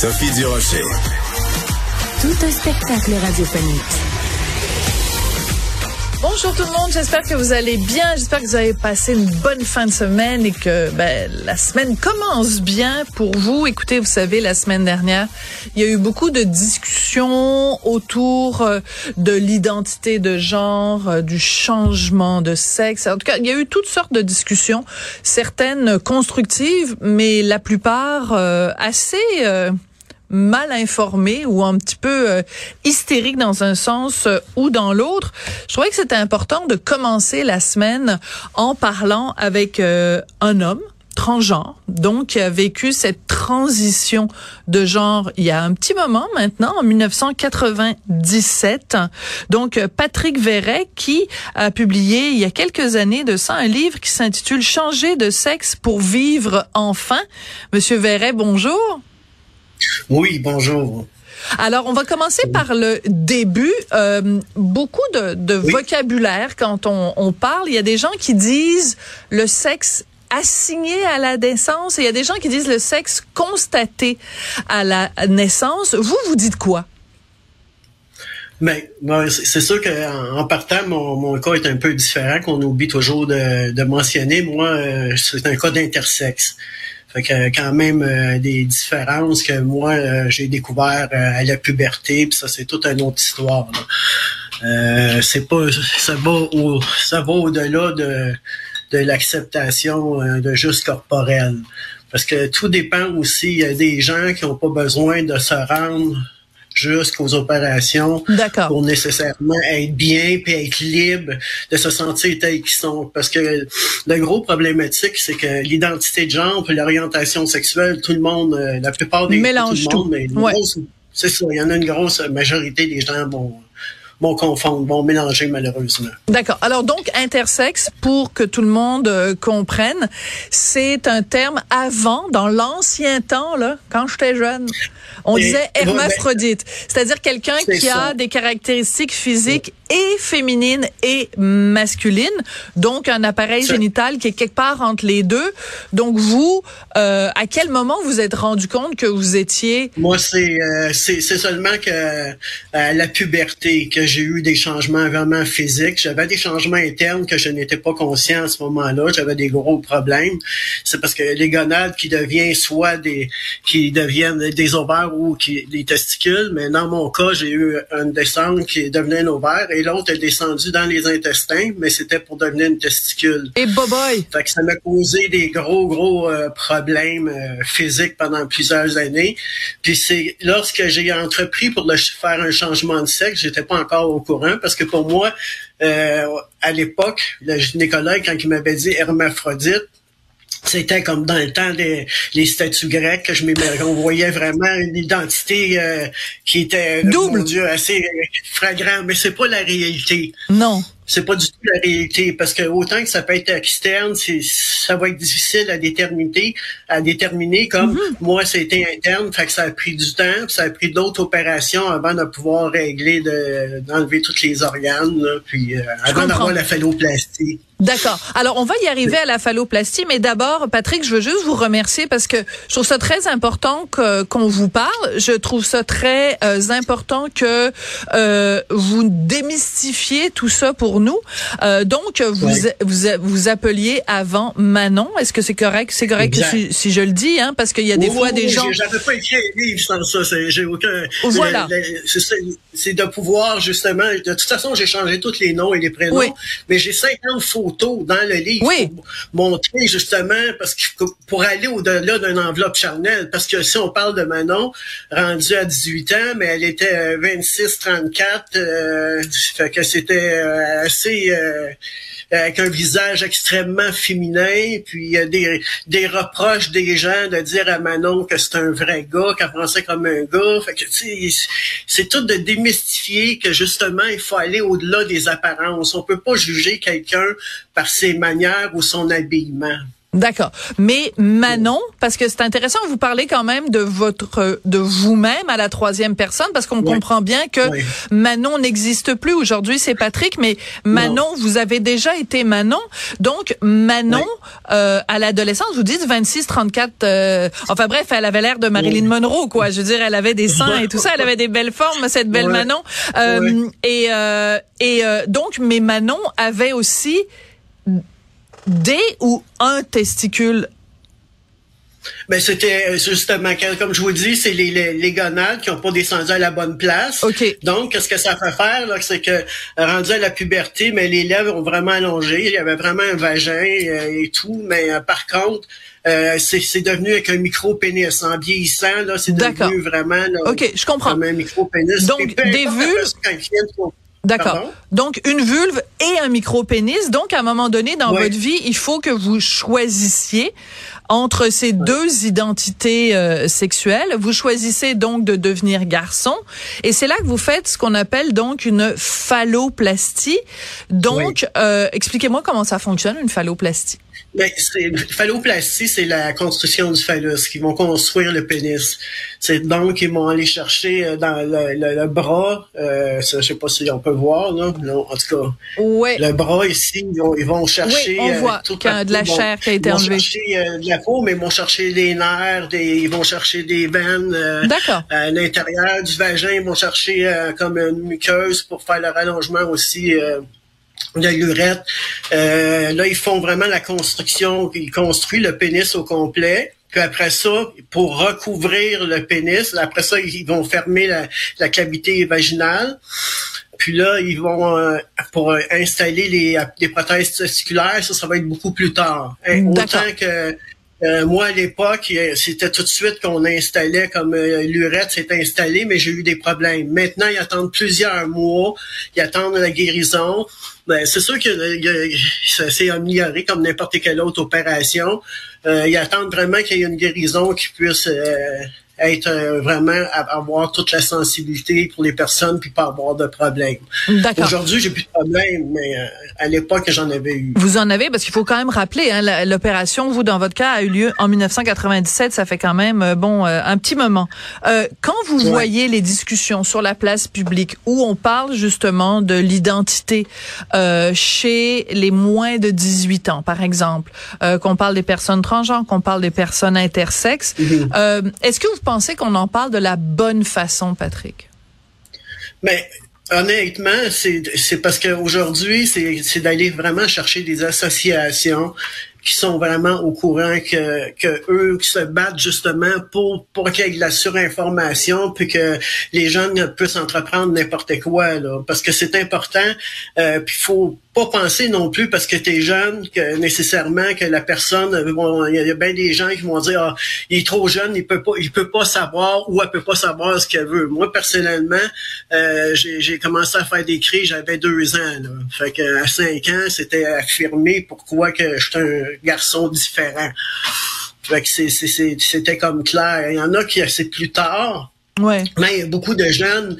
Sophie Durocher. Tout un spectacle radiophonique. Bonjour tout le monde, j'espère que vous allez bien, j'espère que vous avez passé une bonne fin de semaine et que ben, la semaine commence bien pour vous. Écoutez, vous savez, la semaine dernière, il y a eu beaucoup de discussions autour euh, de l'identité de genre, euh, du changement de sexe. En tout cas, il y a eu toutes sortes de discussions, certaines constructives, mais la plupart euh, assez mal informé ou un petit peu euh, hystérique dans un sens euh, ou dans l'autre. Je trouvais que c'était important de commencer la semaine en parlant avec euh, un homme transgenre, donc qui a vécu cette transition de genre il y a un petit moment maintenant, en 1997. Donc Patrick Verret qui a publié il y a quelques années de ça un livre qui s'intitule Changer de sexe pour vivre enfin. Monsieur Verret, bonjour. Oui, bonjour. Alors, on va commencer par le début. Euh, beaucoup de, vocabulaire quand on, parle. Il y a des gens qui disent le sexe assigné à la naissance et il y a des gens qui disent le sexe constaté à la naissance. Vous, vous dites quoi? Mais ben, c'est sûr qu'en en partant, mon, cas est un peu différent, qu'on oublie toujours de, mentionner. Moi, euh, c'est un cas d'intersexe. Fait que quand même euh, des différences que moi euh, j'ai découvert euh, à la puberté, puis ça c'est toute une autre histoire. c'est pas ça va au, ça va au-delà de de l'acceptation de juste corporelle. Parce que tout dépend aussi, il y a des gens qui n'ont pas besoin de se rendre jusqu'aux opérations pour nécessairement être bien puis être libre de se sentir tels qu'ils sont. Parce que le gros problématique, c'est que l'identité de genre l'orientation sexuelle, tout le monde, euh, la plupart des Mélange tout, le monde, c'est ça, il y en a une grosse majorité des gens vont vont confondre, vont mélanger malheureusement. D'accord. Alors donc intersexe, pour que tout le monde euh, comprenne, c'est un terme avant, dans l'ancien temps là, quand j'étais jeune. On disait ben, hermaphrodite, c'est-à-dire quelqu'un qui a des caractéristiques physiques et féminines et masculines, donc un appareil génital qui est quelque part entre les deux. Donc vous, euh, à quel moment vous êtes rendu compte que vous étiez Moi, c'est euh, c'est seulement que euh, la puberté que j'ai eu des changements vraiment physiques. J'avais des changements internes que je n'étais pas conscient à ce moment-là. J'avais des gros problèmes. C'est parce que les gonades qui deviennent soit des qui deviennent des ovaires ou qui, des testicules, mais dans mon cas, j'ai eu une descente qui devenait un ovaire et l'autre est descendu dans les intestins, mais c'était pour devenir une testicule. Et boboy! Fait que ça m'a causé des gros, gros euh, problèmes euh, physiques pendant plusieurs années. Puis c'est lorsque j'ai entrepris pour le, faire un changement de sexe, j'étais pas encore au courant parce que pour moi, euh, à l'époque, le gynécologue, quand il m'avait dit hermaphrodite, c'était comme dans le temps des les statues grecques que je on voyait vraiment une identité euh, qui était double. Dieu assez flagrant. Mais c'est pas la réalité. Non. C'est pas du tout la réalité parce que autant que ça peut être externe, c'est ça va être difficile à déterminer, à déterminer comme mm-hmm. moi c'était interne, fait que ça a pris du temps, ça a pris d'autres opérations avant de pouvoir régler de d'enlever tous les organes puis euh, avant d'avoir la phalloplastie. D'accord. Alors, on va y arriver à la phalloplastie, mais d'abord, Patrick, je veux juste vous remercier parce que je trouve ça très important qu'on vous parle. Je trouve ça très euh, important que euh, vous démystifiez tout ça pour nous. Euh, donc, vous, vous, vous appeliez avant Manon. Est-ce que c'est correct? C'est correct si, je le dis, hein, parce qu'il y a des fois des gens... J'avais pas écrit un livre sans ça. J'ai aucun... Voilà. C'est de pouvoir, justement... De toute façon, j'ai changé tous les noms et les prénoms, mais j'ai 50 photos photos dans le livre Oui. pour montrer justement parce que pour aller au-delà d'une enveloppe charnelle. Parce que si on parle de Manon, rendue à 18 ans, mais elle était 26-34, euh, fait que c'était euh, assez euh, avec un visage extrêmement féminin, puis il y a des, des reproches des gens de dire à Manon que c'est un vrai gars, qu'elle pensait comme un gars. Fait que, tu sais, c'est tout de démystifier que justement, il faut aller au-delà des apparences. On peut pas juger quelqu'un par ses manières ou son habillement. D'accord. Mais Manon, parce que c'est intéressant, vous parlez quand même de votre, de vous-même à la troisième personne, parce qu'on Oui. comprend bien que Oui. Manon n'existe plus. Aujourd'hui, c'est Patrick, mais Manon, vous avez déjà été Manon. Donc, Manon, Oui. euh, à l'adolescence, vous dites 26, 34, euh, enfin bref, elle avait l'air de Marilyn Monroe, quoi. Je veux dire, elle avait des seins et tout ça, elle avait des belles formes, cette belle. Manon. Euh. Et, euh, et euh, donc, mais Manon avait aussi des ou un testicule? Ben, c'était euh, justement, comme je vous dis, c'est les, les, les gonades qui n'ont pas descendu à la bonne place. OK. Donc, qu'est-ce que ça fait faire, là, c'est que, rendu à la puberté, mais les lèvres ont vraiment allongé. Il y avait vraiment un vagin euh, et tout. Mais euh, par contre, euh, c'est devenu avec un micro-pénis. En vieillissant, là, c'est devenu vraiment là, OK, je comprends. comme un micro-pénis. Donc, Et peu des importe D'accord. Donc une vulve et un micro-pénis. Donc à un moment donné dans votre vie, il faut que vous choisissiez entre ces deux identités euh, sexuelles. Vous choisissez donc de devenir garçon et c'est là que vous faites ce qu'on appelle donc une phalloplastie. Donc euh, expliquez-moi comment ça fonctionne une phalloplastie. Ben, c'est, phalloplastie, c'est la construction du phallus, qui vont construire le pénis. C'est donc, ils vont aller chercher euh, dans le, le- le bras, euh, ça, je sais pas si on peut voir, là, non, en tout cas, Ouais. le bras ici, ils vont, ils vont chercher... Oui, on euh, voit de la chair qui a été ils vont enlevée. chercher euh, de la peau, mais ils vont chercher des nerfs, des, ils vont chercher des veines euh, D'accord. à l'intérieur du vagin, ils vont chercher euh, comme une muqueuse pour faire le rallongement aussi... de l'urètre. Euh, là, ils font vraiment la construction, ils construisent le pénis au complet. Puis après ça, pour recouvrir le pénis, après ça, ils vont fermer la, la cavité vaginale. Puis là, ils vont euh, pour installer les, les prothèses testiculaires, ça, ça va être beaucoup plus tard. Hein. Autant que euh, moi, à l'époque, euh, c'était tout de suite qu'on installait comme euh, l'urètre s'est installé, mais j'ai eu des problèmes. Maintenant, ils attendent plusieurs mois, ils attendent la guérison. Ben, c'est sûr que euh, ça s'est amélioré comme n'importe quelle autre opération. Euh, ils attendent vraiment qu'il y ait une guérison qui puisse euh, être euh, vraiment avoir toute la sensibilité pour les personnes puis pas avoir de problème. Aujourd'hui, j'ai plus de problème, mais euh, à l'époque, j'en avais eu. Vous en avez parce qu'il faut quand même rappeler hein, l'opération vous dans votre cas a eu lieu en 1997 ça fait quand même euh, bon un petit moment. Euh, quand vous Ouais. voyez les discussions sur la place publique où on parle justement de l'identité euh, chez les moins de 18 ans par exemple euh, qu'on parle des personnes transgenres qu'on parle des personnes intersexes Mhm. euh, est-ce que vous pensez qu'on en parle de la bonne façon Patrick? Mais honnêtement, c'est parce qu'aujourd'hui, c'est d'aller vraiment chercher des associations qui sont vraiment au courant que, que eux qui se battent justement pour pour qu'il y ait de la surinformation puis que les jeunes puissent entreprendre n'importe quoi là parce que c'est important euh, puis faut pas penser non plus parce que tu es jeune que nécessairement que la personne euh, bon, il y, a- il y a bien des gens qui vont dire ah, il est trop jeune il peut pas il peut pas savoir ou elle peut pas savoir ce qu'elle veut moi personnellement euh, j'ai j'ai commencé à faire des cris j'avais deux ans là. fait que à cinq ans c'était affirmé pourquoi que j'étais un garçon différent c'était comme clair il y en a qui c'est plus tard Ouais. mais il y a beaucoup de jeunes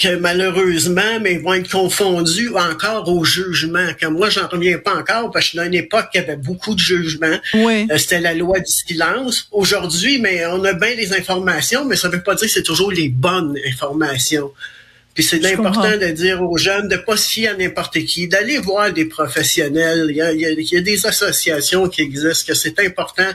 que malheureusement, mais vont être confondus encore au jugement. Comme moi, j'en reviens pas encore parce que je suis dans une époque qui avait beaucoup de jugements. Euh, C'était la loi du silence. Aujourd'hui, mais on a bien des informations, mais ça veut pas dire que c'est toujours les bonnes informations. Puis c'est important de dire aux jeunes de pas se fier à n'importe qui, d'aller voir des professionnels. Il y, a, il y des associations qui existent, que c'est important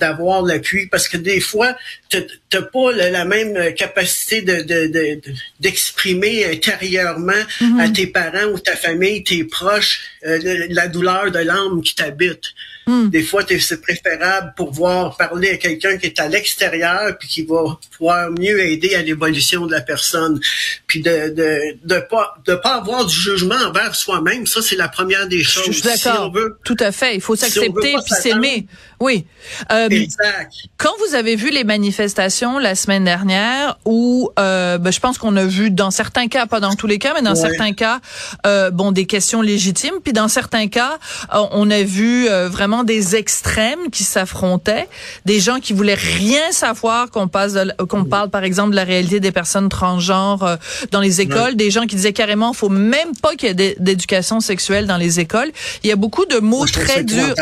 d'avoir l'appui parce que des fois, t'as pas la, même capacité de de- de- de- d'exprimer intérieurement à tes parents ou ta famille, tes proches, euh, la douleur de l'âme qui t'habite. Hmm. Des fois, c'est préférable pour voir parler à quelqu'un qui est à l'extérieur puis qui va pouvoir mieux aider à l'évolution de la personne. Puis de de de pas de pas avoir du jugement envers soi-même, ça c'est la première des choses. Je suis d'accord. Tout à fait. Il faut s'accepter puis s'aimer. Oui. Euh, exact. Quand vous avez vu les manifestations la semaine dernière, où euh, ben, je pense qu'on a vu dans certains cas, pas dans tous les cas, mais dans certains cas, euh, bon, des questions légitimes, puis dans certains cas, euh, on a vu euh, vraiment des extrêmes qui s'affrontaient, des gens qui voulaient rien savoir qu'on passe, qu'on parle par exemple de la réalité des personnes transgenres euh, dans les écoles, des gens qui disaient carrément, faut même pas qu'il y ait d'éducation sexuelle dans les écoles. Il y a beaucoup de mots très durs.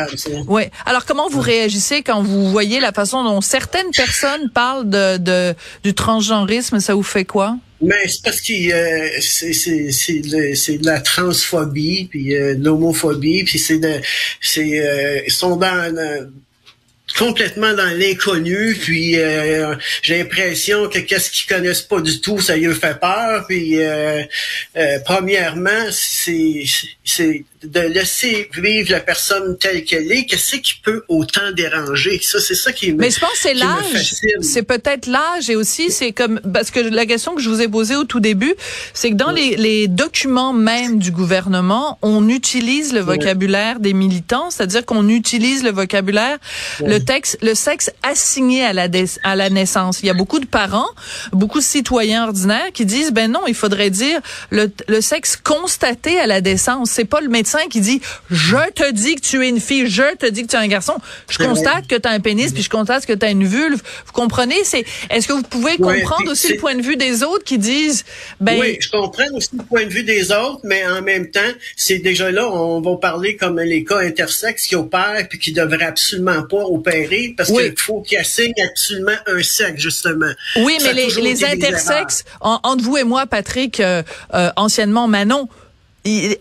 Ouais. Alors comment vous réagissez quand vous voyez la façon dont certaines personnes parlent de, de du transgenrisme? Ça vous fait quoi? Mais c'est parce que euh, c'est c'est de, la transphobie puis euh, l'homophobie puis c'est de c'est euh, ils sont dans complètement dans l'inconnu, puis euh, j'ai l'impression que qu'est-ce qu'ils connaissent pas du tout, ça lui fait peur. Puis euh, euh, premièrement, c'est de laisser vivre la personne telle qu'elle est. Qu'est-ce qui peut autant déranger? Ça, c'est ça qui me. Mais je pense que c'est l'âge. C'est peut-être l'âge et aussi c'est comme parce que la question que je vous ai posée au tout début, c'est que dans les, les documents même du gouvernement, on utilise le vocabulaire des militants, c'est-à-dire qu'on utilise le vocabulaire le texte, le sexe assigné à la, à la naissance. Il y a beaucoup de parents, beaucoup de citoyens ordinaires qui disent, ben non, il faudrait dire le, le sexe constaté à la naissance. C'est pas le médecin qui dit, je te dis que tu es une fille, je te dis que tu es un garçon. Je constate que tu as un pénis, puis je constate que tu as une vulve. Vous comprenez? C'est, est-ce que vous pouvez comprendre aussi le point de vue des autres qui disent, ben. Oui, je comprends aussi le point de vue des autres, mais en même temps, c'est déjà là, on va parler comme les cas intersexes qui opèrent puis qui devraient absolument pas opérer parce qu'il faut qu'ils assignent absolument un sexe, justement. Oui, mais les, les intersexes, entre vous et moi, Patrick, euh, euh, anciennement Manon,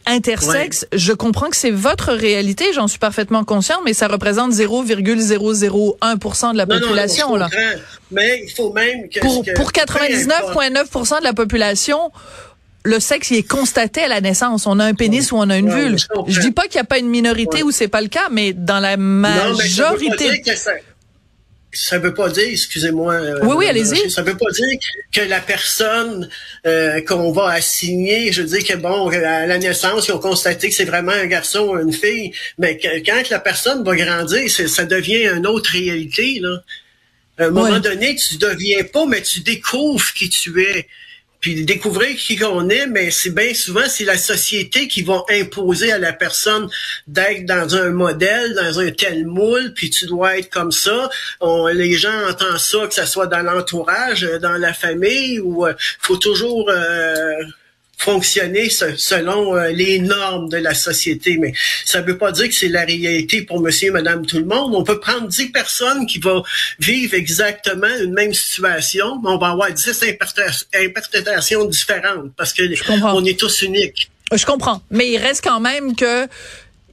intersexe, je comprends que c'est votre réalité, j'en suis parfaitement conscient, mais ça représente 0,001% de la population. là. Mais il faut même que... Pour, pour 99,9% de la population, le sexe il est constaté à la naissance. On a un pénis ou on a une vulve. Je, dis pas qu'il n'y a pas une minorité où c'est pas le cas, mais dans la majorité. Ça veut pas dire, excusez-moi. Euh, oui, oui, allez-y. Ça veut pas dire que la personne euh, qu'on va assigner, je dis que bon, à la naissance, ils ont constaté que c'est vraiment un garçon ou une fille, mais quand la personne va grandir, ça devient une autre réalité. Là. À un moment donné, tu deviens pas, mais tu découvres qui tu es puis découvrir qui on est, mais c'est bien souvent c'est la société qui va imposer à la personne d'être dans un modèle, dans un tel moule, puis tu dois être comme ça. les gens entendent ça, que ce soit dans l'entourage, dans la famille, ou euh, faut toujours euh, fonctionner selon euh, les normes de la société. Mais ça ne veut pas dire que c'est la réalité pour monsieur, madame, tout le monde. On peut prendre dix personnes qui vont vivre exactement une même situation, mais on va avoir dix interprétations différentes parce que on est tous uniques. Je comprends. Mais il reste quand même que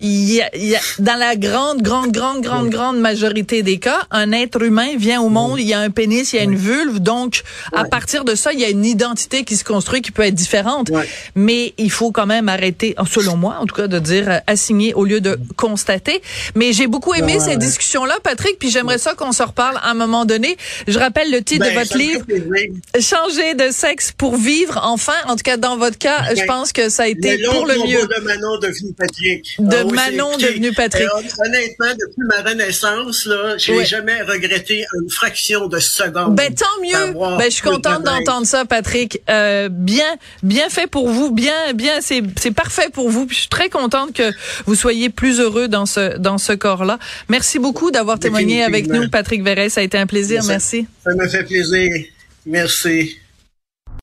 il y, a, dans la grande, grande, grande, grande, grande majorité des cas, un être humain vient au monde, il y a un pénis, il y a une vulve, donc à partir de ça, il y a une identité qui se construit qui peut être différente. Mais il faut quand même arrêter, selon moi, en tout cas, de dire euh, assigner au lieu de constater. Mais j'ai beaucoup aimé cette discussion-là, Patrick, puis j'aimerais ça qu'on se reparle à un moment donné. Je rappelle le titre de ben, votre livre, Changer de sexe pour vivre. Enfin, en tout cas, dans votre cas, je ben, pense que ça a été pour le mieux. De Manon Patrick. De Manon devenu Patrick. honnêtement, depuis ma renaissance, là, je n'ai jamais regretté une fraction de seconde. Ben tant mieux. Ben je suis contente d'entendre ça, Patrick. Euh, bien, bien fait pour vous, bien, bien, c'est c'est parfait pour vous. je suis très contente que vous soyez plus heureux dans ce dans ce corps-là. Merci beaucoup d'avoir témoigné avec nous, Patrick Verret. Ça a été un plaisir. Merci. Ça me fait plaisir. Merci.